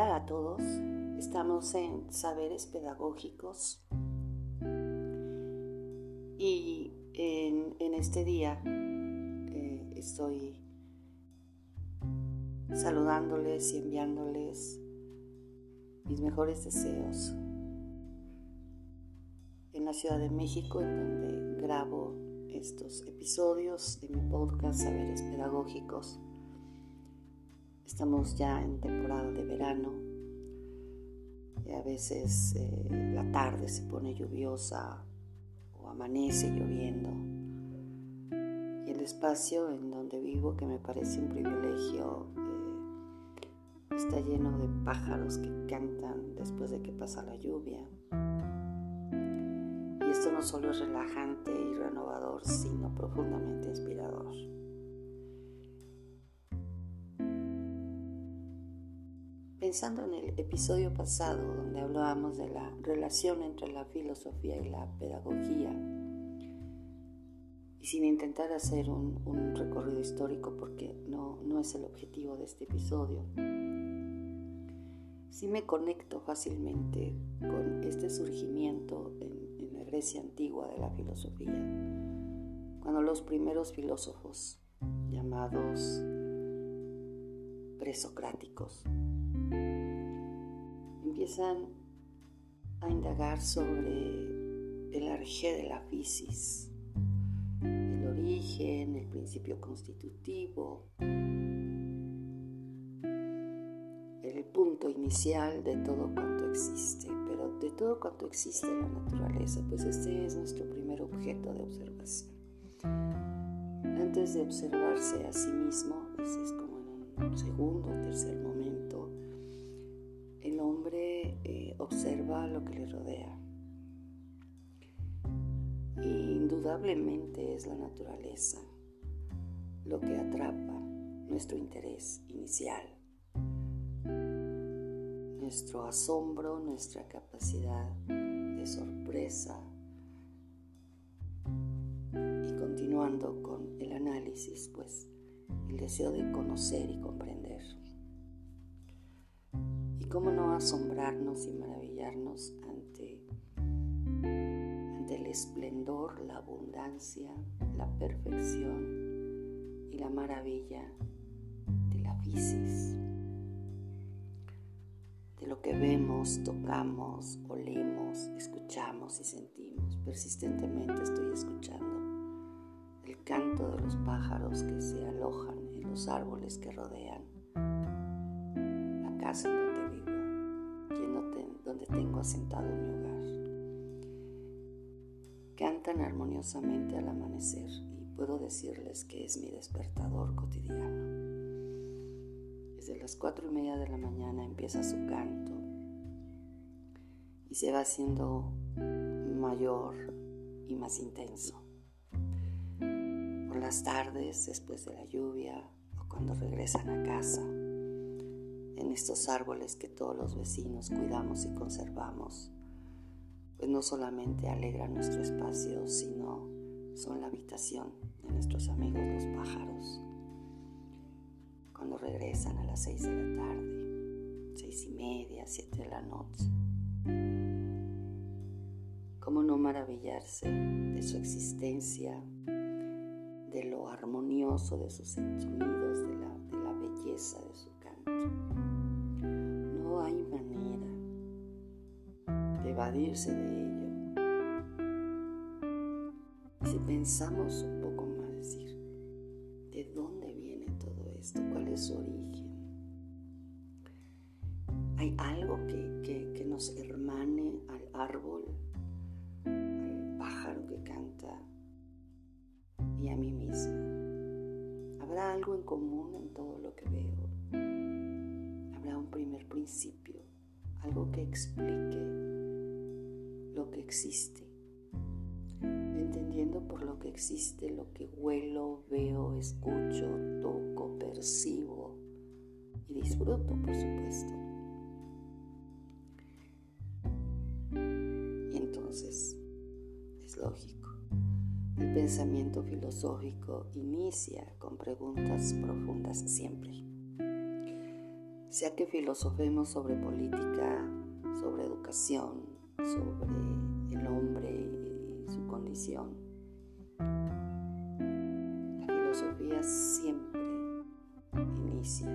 Hola a todos, estamos en Saberes Pedagógicos. Y en, este día eh, estoy saludándoles y enviándoles mis mejores deseos. En la Ciudad de México en donde grabo estos episodios de mi podcast Saberes Pedagógicos Estamos ya en temporada de verano y a veces eh, la tarde se pone lluviosa o amanece lloviendo. Y el espacio en donde vivo, que me parece un privilegio, eh, está lleno de pájaros que cantan después de que pasa la lluvia. Y esto no solo es relajante y renovador, sino profundamente inspirador. Pensando en el episodio pasado donde hablábamos de la relación entre la filosofía y la pedagogía, y sin intentar hacer un, recorrido histórico porque no, no es el objetivo de este episodio, sí me conecto fácilmente con este surgimiento en, en la Grecia antigua de la filosofía, cuando los primeros filósofos llamados presocráticos empiezan a indagar sobre el arjé de la fisis, el origen, el principio constitutivo, el punto inicial de todo cuanto existe, pero de todo cuanto existe en la naturaleza, pues este es nuestro primer objeto de observación. Antes de observarse a sí mismo, pues es como en un segundo tercer momento, observa lo que le rodea. indudablemente es la naturaleza lo que atrapa nuestro interés inicial, nuestro asombro, nuestra capacidad de sorpresa. Y continuando con el análisis, pues el deseo de conocer y comprender cómo no asombrarnos y maravillarnos ante, ante el esplendor, la abundancia, la perfección y la maravilla de la fisis, de lo que vemos, tocamos, olemos, escuchamos y sentimos. Persistentemente estoy escuchando el canto de los pájaros que se alojan en los árboles que rodean la casa tengo asentado mi hogar. Cantan armoniosamente al amanecer y puedo decirles que es mi despertador cotidiano. Desde las cuatro y media de la mañana empieza su canto y se va haciendo mayor y más intenso. Por las tardes, después de la lluvia o cuando regresan a casa, estos árboles que todos los vecinos cuidamos y conservamos, pues no solamente alegran nuestro espacio, sino son la habitación de nuestros amigos los pájaros. Cuando regresan a las seis de la tarde, seis y media, siete de la noche. ¿Cómo no maravillarse de su existencia, de lo armonioso de sus sonidos, de la, de la belleza de su canto? Evadirse de ello. si pensamos un poco más, decir, ¿de dónde viene todo esto? ¿Cuál es su origen? ¿Hay algo que, que nos hermane al árbol, al pájaro que canta y a mí misma? ¿Habrá algo en común en todo lo que veo? ¿Habrá un primer principio? Algo que explique lo que existe, entendiendo por lo que existe lo que huelo, veo, escucho, toco, percibo y disfruto, por supuesto. Y entonces, es lógico, el pensamiento filosófico inicia con preguntas profundas siempre. Sea que filosofemos sobre política, sobre educación, sobre el hombre y su condición. La filosofía siempre inicia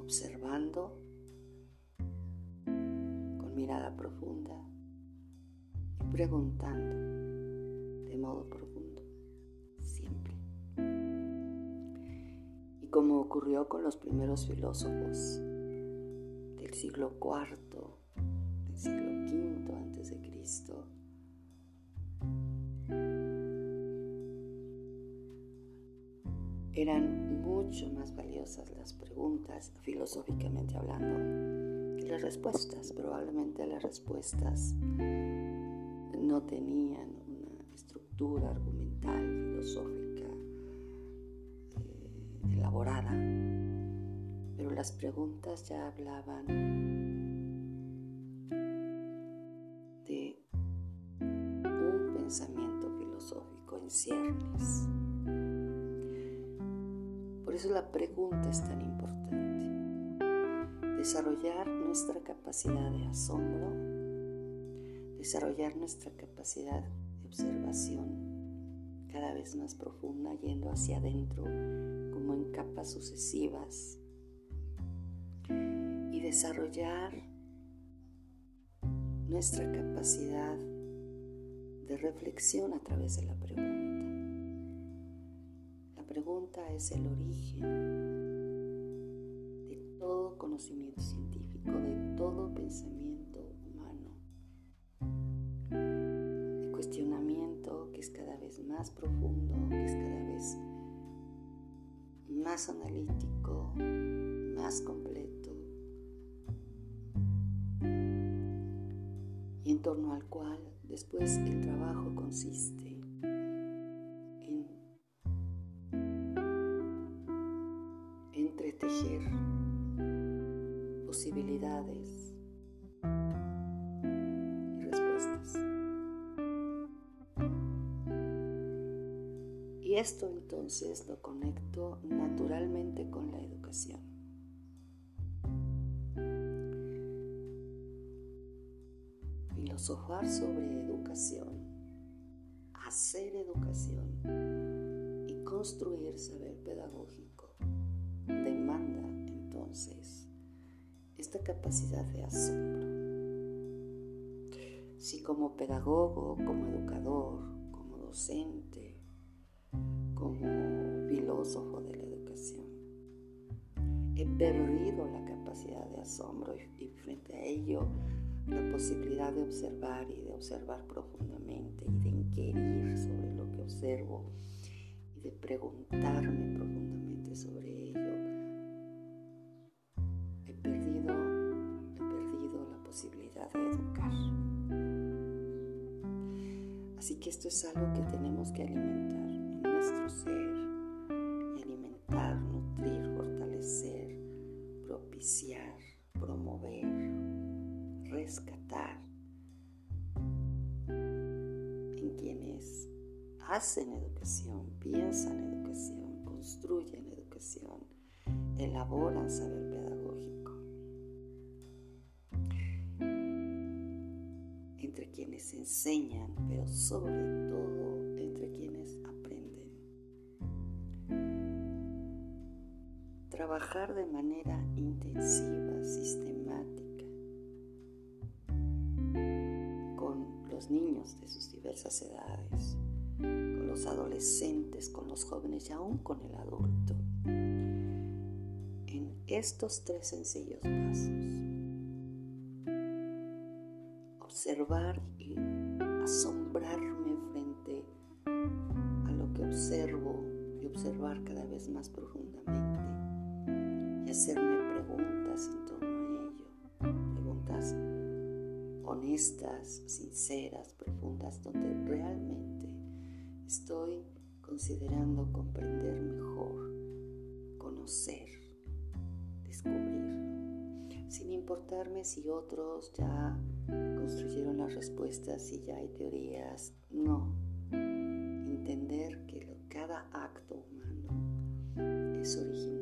observando con mirada profunda y preguntando de modo profundo, Como ocurrió con los primeros filósofos del siglo IV, siglo V antes de Cristo. Eran mucho más valiosas las preguntas, filosóficamente hablando, que las respuestas. Probablemente las respuestas no tenían una estructura argumental, filosófica, pero las preguntas ya hablaban pensamiento filosófico en ciernes. Por eso la pregunta es tan importante. Desarrollar nuestra capacidad de asombro, desarrollar nuestra capacidad de observación cada vez más profunda, yendo hacia adentro en capas sucesivas, y desarrollar nuestra capacidad de reflexión a través de la pregunta. La pregunta es el origen de todo conocimiento científico, de todo pensamiento humano. El cuestionamiento que es cada vez más profundo, que es cada vez analítico, más completo, y en torno al cual Después el trabajo consiste en entretejer posibilidades y respuestas. Y esto entonces lo conecto con la educación. filosofar sobre educación, hacer educación y construir saber pedagógico demanda entonces esta capacidad de asombro. Si como pedagogo, como educador, como docente, como filósofo de la he perdido la capacidad de asombro y, frente a ello la posibilidad de observar y de observar profundamente y de inquirir sobre lo que observo y de preguntarme profundamente sobre ello. He perdido, he perdido la posibilidad de educar. Así que esto es algo que tenemos que alimentar en nuestro ser rescatar en quienes hacen educación, piensan educación, construyen educación, elaboran saber pedagógico. Entre quienes enseñan, pero sobre todo entre quienes aprenden. Trabajar de manera intensiva, sistemática niños de sus diversas edades, con los adolescentes, con los jóvenes y aún con el adulto. En estos tres sencillos pasos, observar y asombrarme frente a lo que observo y observar cada vez más profundamente y hacerme preguntas en honestas, sinceras, profundas, donde realmente estoy considerando comprender mejor, conocer, descubrir, sin importarme si otros ya construyeron las respuestas y ya hay teorías, no, entender que cada acto humano es original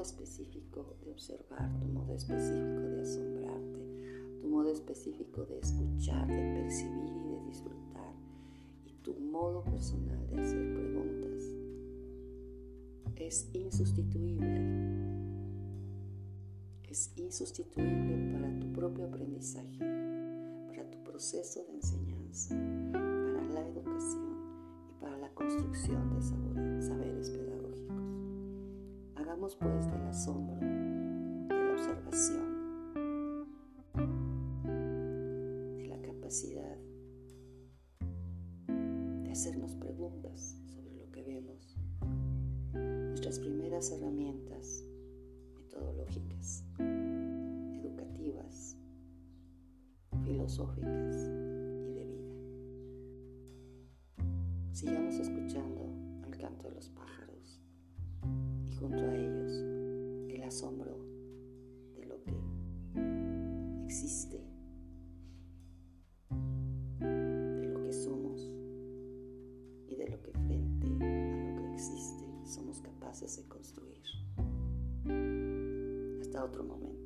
modo específico de observar, tu modo específico de asombrarte, tu modo específico de escuchar, de percibir y de disfrutar, y tu modo personal de hacer preguntas es insustituible. Es insustituible para tu propio aprendizaje, para tu proceso de enseñanza, para la educación y para la construcción de saberes pedagógicos. Hagamos pues del asombro, de la observación, de la capacidad de hacernos preguntas sobre lo que vemos, nuestras primeras herramientas metodológicas, educativas, filosóficas y de vida. Sigamos escuchando el canto de los pájaros y junto a ellos el asombro de lo que existe, de lo que somos y de lo que frente a lo que existe somos capaces de construir. Hasta otro momento.